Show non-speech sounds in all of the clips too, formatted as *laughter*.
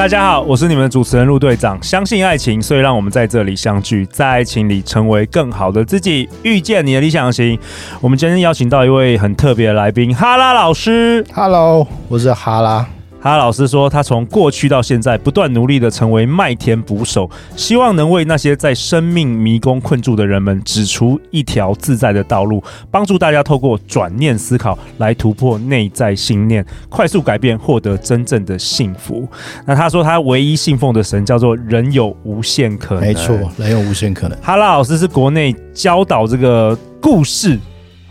大家好，我是你们的主持人陆队长。相信爱情，所以让我们在这里相聚，在爱情里成为更好的自己，遇见你的理想型。我们今天邀请到一位很特别的来宾，哈拉老师。Hello，我是哈拉。哈老师说，他从过去到现在不断努力的成为麦田捕手，希望能为那些在生命迷宫困住的人们指出一条自在的道路，帮助大家透过转念思考来突破内在信念，快速改变，获得真正的幸福。那他说，他唯一信奉的神叫做人有无限可能。没错，人有无限可能。哈拉老师是国内教导这个故事。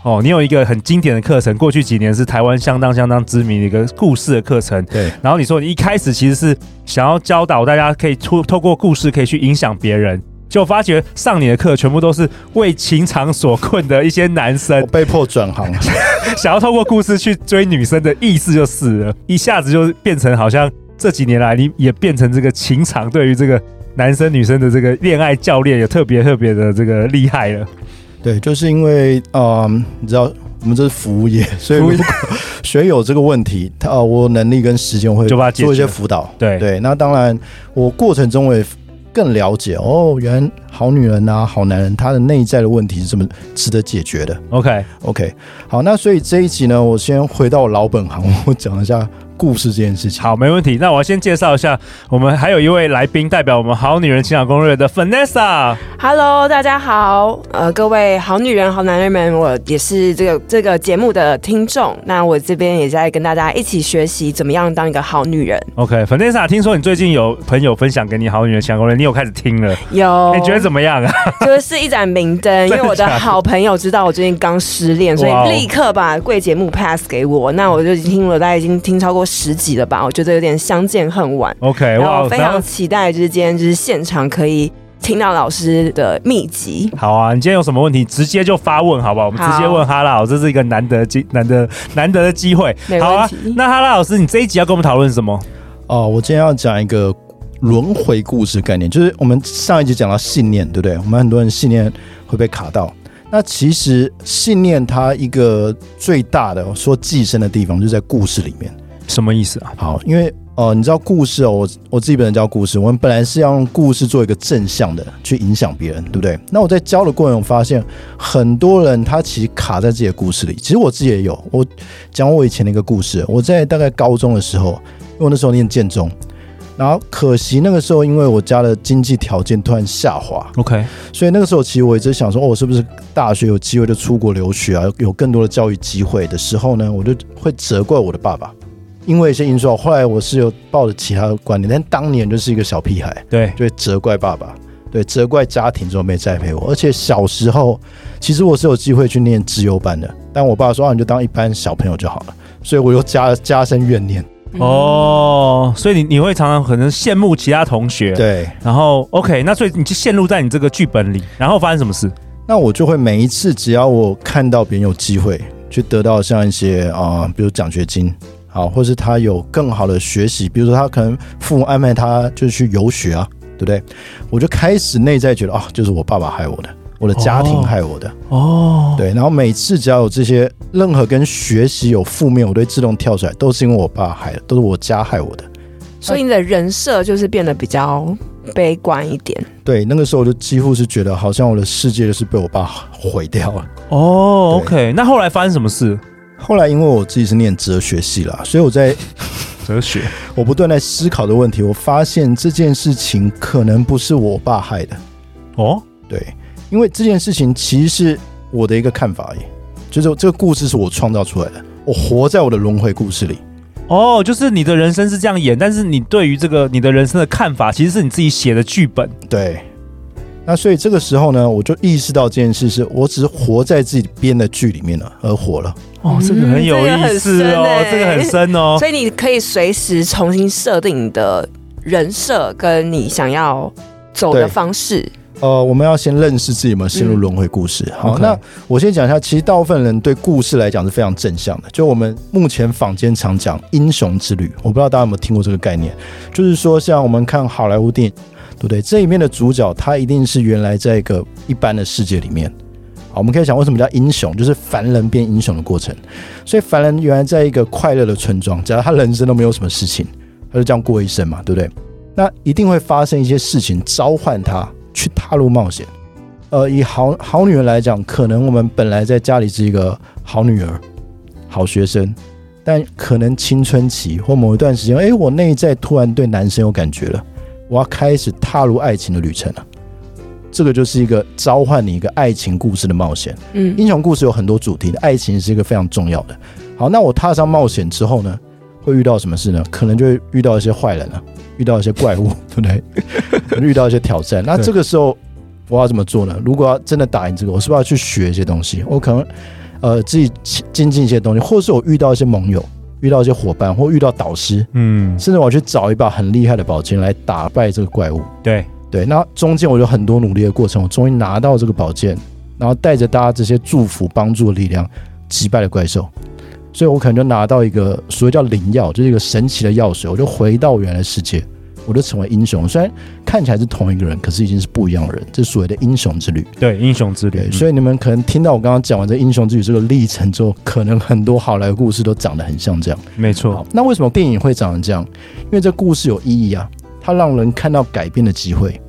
哦，你有一个很经典的课程，过去几年是台湾相当相当知名的一个故事的课程。对，然后你说你一开始其实是想要教导大家可以透透过故事可以去影响别人，就发觉上你的课全部都是为情场所困的一些男生，被迫转行，*laughs* 想要透过故事去追女生的意思就是了，一下子就变成好像这几年来你也变成这个情场对于这个男生女生的这个恋爱教练也特别特别的这个厉害了。对，就是因为啊、呃，你知道我们这是服务业，*laughs* 所以如果 *laughs* 学友这个问题，他呃，我能力跟时间会做一些辅导。对对，那当然我过程中我也更了解哦，原来好女人啊，好男人，他的内在的问题是这么值得解决的。OK OK，好，那所以这一集呢，我先回到我老本行，我讲一下。故事这件事情，好，没问题。那我要先介绍一下，我们还有一位来宾，代表我们好女人情感攻略的 Vanessa。Hello，大家好，呃，各位好女人、好男人们，我也是这个这个节目的听众。那我这边也在跟大家一起学习怎么样当一个好女人。OK，Vanessa，听说你最近有朋友分享给你好女人情感攻略，你有开始听了？有，你觉得怎么样啊？*laughs* 就是一盏明灯，*laughs* 因为我的好朋友知道我最近刚失恋，所以立刻把贵节目 pass 给我。那我就听了，大概已经听超过。十集了吧？我觉得有点相见恨晚。OK，然后我非常期待，就是今天就是现场可以听到老师的秘籍。好啊，你今天有什么问题，直接就发问，好不好？我们直接问哈拉老师，这是一个难得机、难得难得的机会。好啊，那哈拉老师，你这一集要跟我们讨论什么？哦，我今天要讲一个轮回故事概念，就是我们上一集讲到信念，对不对？我们很多人信念会被卡到。那其实信念它一个最大的说寄生的地方，就是在故事里面。什么意思啊？好，因为哦、呃，你知道故事哦，我我自己本人教故事，我们本来是要用故事做一个正向的去影响别人，对不对？那我在教的过程中发现，很多人他其实卡在自己的故事里。其实我自己也有，我讲我以前的一个故事，我在大概高中的时候，因为我那时候念建中，然后可惜那个时候因为我家的经济条件突然下滑，OK，所以那个时候其实我一直想说，哦，我是不是大学有机会就出国留学啊，有更多的教育机会的时候呢，我就会责怪我的爸爸。因为一些因素，后来我是有抱着其他的观点，但当年就是一个小屁孩，对，就会责怪爸爸，对，责怪家庭怎么没栽培我。而且小时候，其实我是有机会去念资优班的，但我爸说啊，你就当一般小朋友就好了，所以我又加加深怨念。哦，所以你你会常常可能羡慕其他同学，对，然后 OK，那所以你就陷入在你这个剧本里，然后发生什么事？那我就会每一次只要我看到别人有机会去得到像一些啊、呃，比如奖学金。好，或是他有更好的学习，比如说他可能父母安排他就是去游学啊，对不对？我就开始内在觉得啊，就是我爸爸害我的，我的家庭害我的哦，对。然后每次只要有这些任何跟学习有负面，我都会自动跳出来，都是因为我爸害的，都是我家害我的。所以你的人设就是变得比较悲观一点。对，那个时候我就几乎是觉得，好像我的世界就是被我爸毁掉了。哦，OK，那后来发生什么事？后来，因为我自己是念哲学系啦，所以我在哲学，*laughs* 我不断在思考的问题，我发现这件事情可能不是我爸害的。哦，对，因为这件事情其实是我的一个看法而已，就是这个故事是我创造出来的。我活在我的轮回故事里。哦，就是你的人生是这样演，但是你对于这个你的人生的看法，其实是你自己写的剧本。对。那所以这个时候呢，我就意识到这件事是我只是活在自己编的剧里面了，而活了。哦，这个很有意思哦，这个很深哦。*laughs* 所以你可以随时重新设定你的人设，跟你想要走的方式。呃，我们要先认识自己有没有陷入轮回故事。嗯、好，Okay. 那我先讲一下，其实大部分人对故事来讲是非常正向的。就我们目前坊间常讲英雄之旅，我不知道大家有没有听过这个概念，就是说像我们看好莱坞电影。对不对？这里面的主角他一定是原来在一个一般的世界里面。好，我们可以想为什么叫英雄，就是凡人变英雄的过程。所以凡人原来在一个快乐的村庄，假如他人生都没有什么事情，他就这样过一生嘛，对不对？那一定会发生一些事情召唤他去踏入冒险。呃，以好好女人来讲，可能我们本来在家里是一个好女儿、好学生，但可能青春期或某一段时间，哎，我内在突然对男生有感觉了。我要开始踏入爱情的旅程了，这个就是一个召唤你一个爱情故事的冒险。嗯，英雄故事有很多主题的，爱情是一个非常重要的。好，那我踏上冒险之后呢，会遇到什么事呢？可能就会遇到一些坏人了，遇到一些怪物，对不对？*laughs* 可能遇到一些挑战。那这个时候我要怎么做呢？如果要真的打赢这个，我是不是要去学一些东西？我可能呃自己精进一些东西，或者是我遇到一些盟友。遇到一些伙伴，或遇到导师，嗯，甚至我去找一把很厉害的宝剑来打败这个怪物。对对，那中间我有很多努力的过程，我终于拿到这个宝剑，然后带着大家这些祝福、帮助的力量击败了怪兽，所以我可能就拿到一个所谓叫灵药，就是一个神奇的药水，我就回到原来世界。我就成为英雄，虽然看起来是同一个人，可是已经是不一样的人。这是所谓的英雄之旅。对，英雄之旅。所以你们可能听到我刚刚讲完这英雄之旅这个历程之后，可能很多好莱坞故事都长得很像这样。没错。那为什么电影会长成这样？因为这故事有意义啊，它让人看到改变的机会。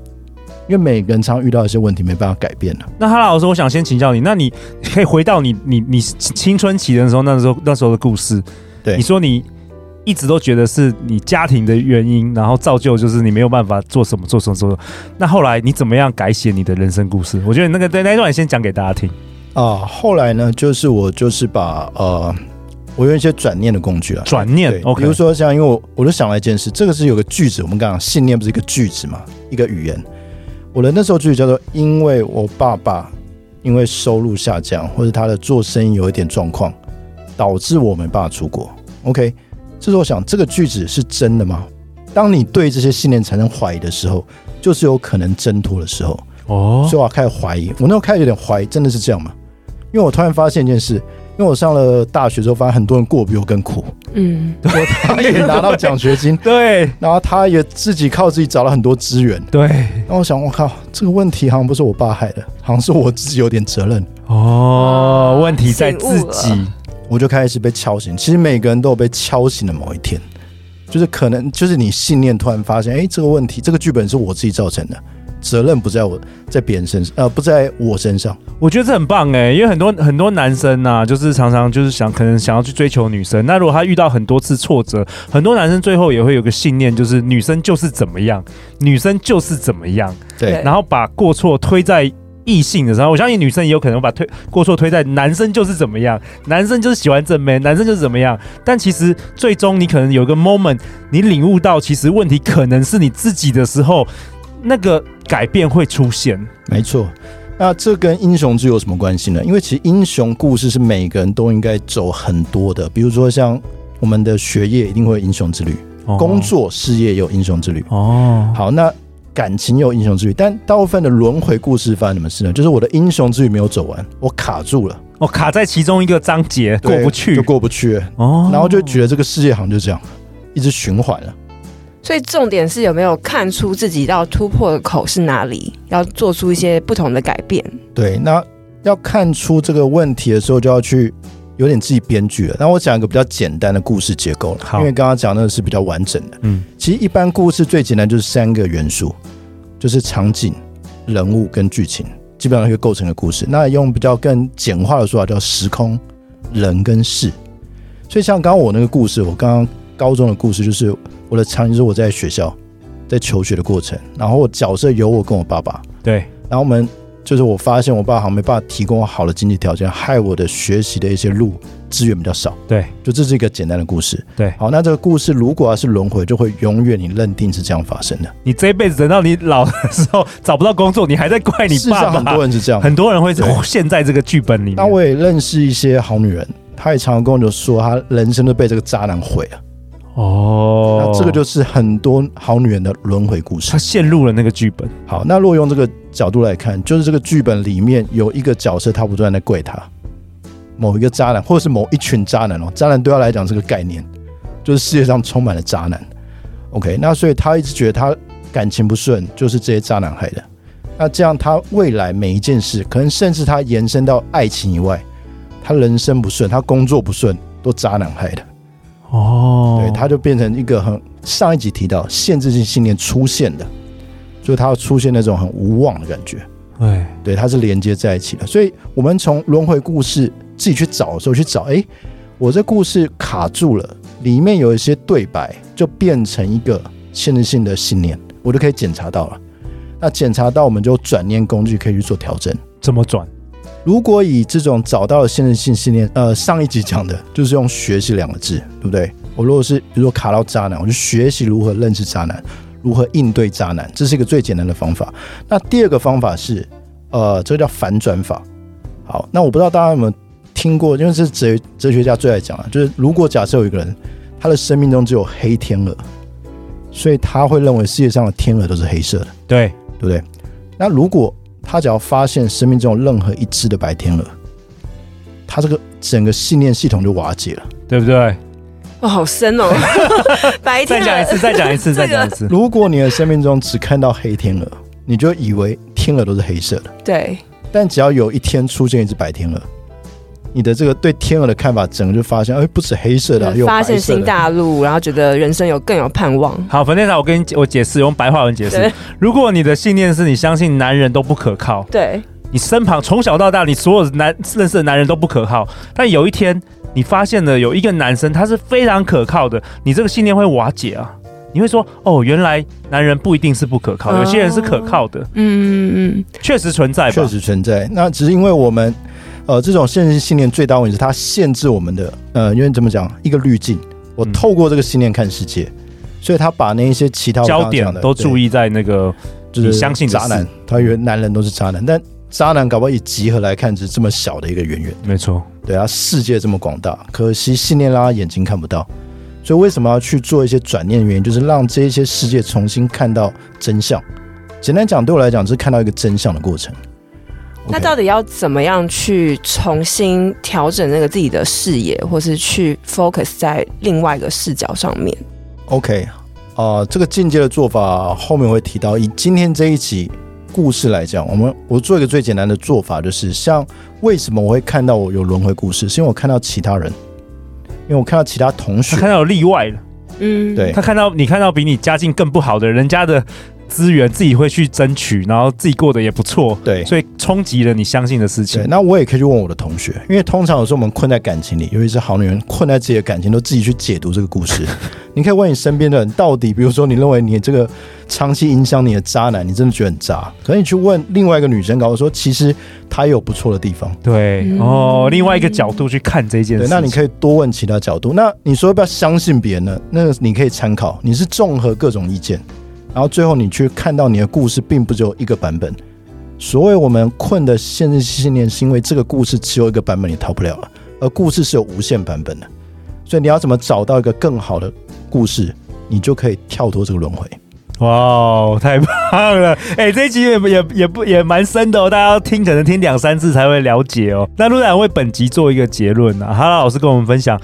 因为每个人常常遇到一些问题，没办法改变了。那哈老师，我想先请教你，那你可以 *laughs* 回到你你你青春期的时候，那时候那时候的故事。对，你说你。一直都觉得是你家庭的原因，然后造就就是你没有办法做什么做什么做什么。那后来你怎么样改写你的人生故事？我觉得那个在那一段你先讲给大家听啊。后来呢，就是我就是把呃，我用一些转念的工具啊，转念。对 OK，比如说像因为我我就想了一件事，这个是有个句子，我们刚刚信念不是一个句子嘛，一个语言。我的那时候句子叫做：因为我爸爸因为收入下降，或者他的做生意有一点状况，导致我没办法出国。OK。这是我想，这个句子是真的吗？当你对这些信念产生怀疑的时候，就是有可能挣脱的时候。哦，所以我开始怀疑。我那时候开始有点怀疑，真的是这样吗？因为我突然发现一件事，因为我上了大学之后，发现很多人过比我更苦。嗯，*laughs* 我他也拿到奖学金，*laughs* 对，然后他也自己靠自己找了很多资源，对。然后我想，我靠，这个问题好像不是我爸害的，好像是我自己有点责任。哦，问题在自己。我就开始被敲醒。其实每个人都有被敲醒的某一天，就是可能就是你信念突然发现，哎，这个问题，这个剧本是我自己造成的，责任不在我，在别人身上，呃，不在我身上。我觉得这很棒哎，因为很多很多男生呐、啊，就是常常就是想，可能想要去追求女生。那如果他遇到很多次挫折，很多男生最后也会有个信念，就是女生就是怎么样，女生就是怎么样，对，然后把过错推在。异性的时候，我相信女生也有可能把推过错推在男生就是怎么样，男生就是喜欢正妹，男生就是怎么样。但其实最终你可能有个 moment，你领悟到其实问题可能是你自己的时候，那个改变会出现。没错，那这跟英雄之旅有什么关系呢？因为其实英雄故事是每个人都应该走很多的，比如说像我们的学业一定会有英雄之旅，哦、工作事业也有英雄之旅。哦，好，那。感情有英雄之旅，但大部分的轮回故事发生什么事呢？就是我的英雄之旅没有走完，我卡住了，我卡在其中一个章节过不去，就过不去哦。然后就觉得这个世界好像就这样，一直循环了。所以重点是有没有看出自己要突破的口是哪里，要做出一些不同的改变。对，那要看出这个问题的时候，就要去。有点自己编剧了，那我讲一个比较简单的故事结构了，好因为刚刚讲那个是比较完整的。嗯，其实一般故事最简单就是三个元素，就是场景、人物跟剧情，基本上可以构成一个故事。那用比较更简化的说法叫时空、人跟事。所以像刚刚我那个故事，我刚刚高中的故事就是我的场景是我在学校在求学的过程，然后我角色有我跟我爸爸，对，然后我们就是我发现我爸好像没办法提供好的经济条件，害我的学习的一些路资源比较少。对，就这是一个简单的故事。对，好，那这个故事如果要是轮回，就会永远你认定是这样发生的。你这一辈子等到你老的时候找不到工作，你还在怪你爸爸。很多人是这样，很多人会陷在这个剧本里面。那我也认识一些好女人，她也常常跟我就说，她人生都被这个渣男毁了。哦，那这个就是很多好女人的轮回故事。她陷入了那个剧本。好，那如果用这个角度来看，就是这个剧本里面有一个角色，他不断在跪她，某一个渣男，或者是某一群渣男哦，渣男对他来讲这个概念，就是世界上充满了渣男。OK，那所以他一直觉得他感情不顺，就是这些渣男害的。那这样他未来每一件事，可能甚至他延伸到爱情以外，他人生不顺，他工作不顺，都渣男害的。哦，对，它就变成一个很上一集提到限制性信念出现的，所以他要出现那种很无望的感觉。对，对，它是连接在一起的。所以我们从轮回故事自己去找的时候去找，哎，我这故事卡住了，里面有一些对白就变成一个限制性的信念，我就可以检查到了。那检查到，我们就转念工具可以去做调整。怎么转？如果以这种找到了限制性信念，呃，上一集讲的就是用学习两个字，对不对？我如果是比如说卡到渣男，我就学习如何认识渣男，如何应对渣男，这是一个最简单的方法。那第二个方法是，呃，这个叫反转法。好，那我不知道大家有没有听过，因为这是哲哲学家最爱讲的，就是如果假设有一个人，他的生命中只有黑天鹅，所以他会认为世界上的天鹅都是黑色的，对，对不对？那如果他只要发现生命中有任何一只的白天鹅，他这个整个信念系统就瓦解了，对不对？哦，好深哦！*laughs* 白天鹅再讲一次，再讲一次，*laughs* 再讲一次。如果你的生命中只看到黑天鹅，你就以为天鹅都是黑色的。对。但只要有一天出现一只白天鹅，你的这个对天鹅的看法，整个就发现，哎，不止黑色的，啊，有发现新大陆，然后觉得人生有更有盼望。好，粉店长，我跟你我解释，用白话文解释。如果你的信念是你相信男人都不可靠，对，你身旁从小到大你所有男认识的男人都不可靠，但有一天你发现了有一个男生他是非常可靠的，你这个信念会瓦解啊。你会说哦，原来男人不一定是不可靠，有些人是可靠的。嗯嗯嗯，确实存在吧，确实存在。那只是因为我们，呃，这种限制性信念最大问题是它限制我们的，呃，因为怎么讲，一个滤镜，我透过这个信念看世界，所以他把那一些其他焦点都注意在那个就是相信渣男，他以为男人都是渣男，但渣男搞不好以集合来看，只是这么小的一个圆圆。没错，对啊，世界这么广大，可惜信念让他眼睛看不到。所以为什么要去做一些转念？原因就是让这些世界重新看到真相。简单讲，对我来讲，是看到一个真相的过程。那到底要怎么样去重新调整那个自己的视野，或是去 focus 在另外一个视角上面？OK，啊、呃，这个进阶的做法后面会提到。以今天这一集故事来讲，我们我做一个最简单的做法，就是像为什么我会看到我有轮回故事，是因为我看到其他人。因为我看到其他同学，他看到有例外了，嗯，对，他看到你看到比你家境更不好的人家的资源，自己会去争取，然后自己过得也不错，对，所以冲击了你相信的事情。对，那我也可以去问我的同学，因为通常有时候我们困在感情里，尤其是好女人困在自己的感情，都自己去解读这个故事。*laughs* 你可以问你身边的人，到底，比如说你认为你这个长期影响你的渣男，你真的觉得很渣？可是你去问另外一个女生，搞我说其实他有不错的地方。对，哦，另外一个角度去看这件事。对，那你可以多问其他角度。那你说要不要相信别人呢？那个你可以参考，你是综合各种意见，然后最后你去看到你的故事并不只有一个版本。所谓我们困的限制信念，是因为这个故事只有一个版本，你逃不了了。而故事是有无限版本的，所以你要怎么找到一个更好的？故事，你就可以跳脱这个轮回。哇，太棒了！*laughs* 哎、欸，这一集也也也不也蛮深的哦，大家要听可能听两三次才会了解哦。那陆然为本集做一个结论啊，哈拉老师跟我们分享，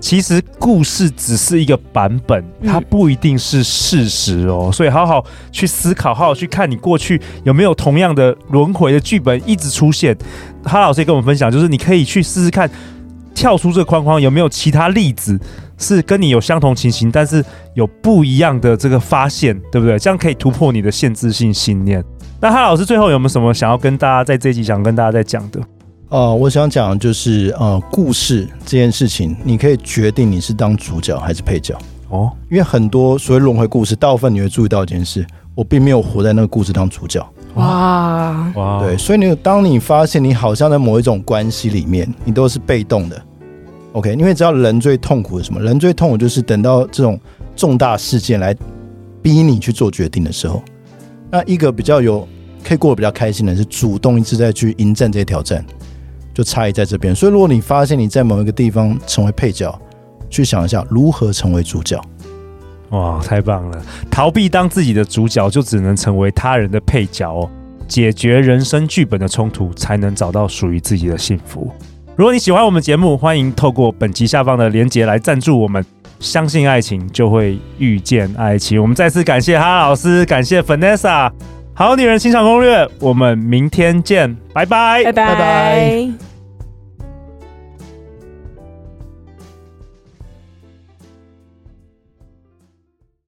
其实故事只是一个版本，它不一定是事实哦。所以好好去思考，好好去看你过去有没有同样的轮回的剧本一直出现。哈拉老师也跟我们分享，就是你可以去试试看。跳出这个框框，有没有其他例子是跟你有相同情形，但是有不一样的这个发现，对不对？这样可以突破你的限制性信念。那哈老师最后有没有什么想要跟大家在这一集想跟大家在讲的？呃，我想讲就是呃，故事这件事情，你可以决定你是当主角还是配角哦。因为很多所谓轮回故事，大部分你会注意到一件事，我并没有活在那个故事当主角，哇哇，对，所以你当你发现你好像在某一种关系里面，你都是被动的，OK？因为知道人最痛苦的什么？人最痛苦就是等到这种重大事件来逼你去做决定的时候，那一个比较有可以过得比较开心的是主动一直在去迎战这些挑战，就差异在这边。所以如果你发现你在某一个地方成为配角，去想一下如何成为主角。哇，太棒了！逃避当自己的主角，就只能成为他人的配角哦。解决人生剧本的冲突，才能找到属于自己的幸福。如果你喜欢我们节目，欢迎透过本集下方的链接来赞助我们。相信爱情，就会遇见爱情。我们再次感谢哈老师，感谢 Vanessa。好女人欣赏攻略，我们明天见，拜拜。拜拜。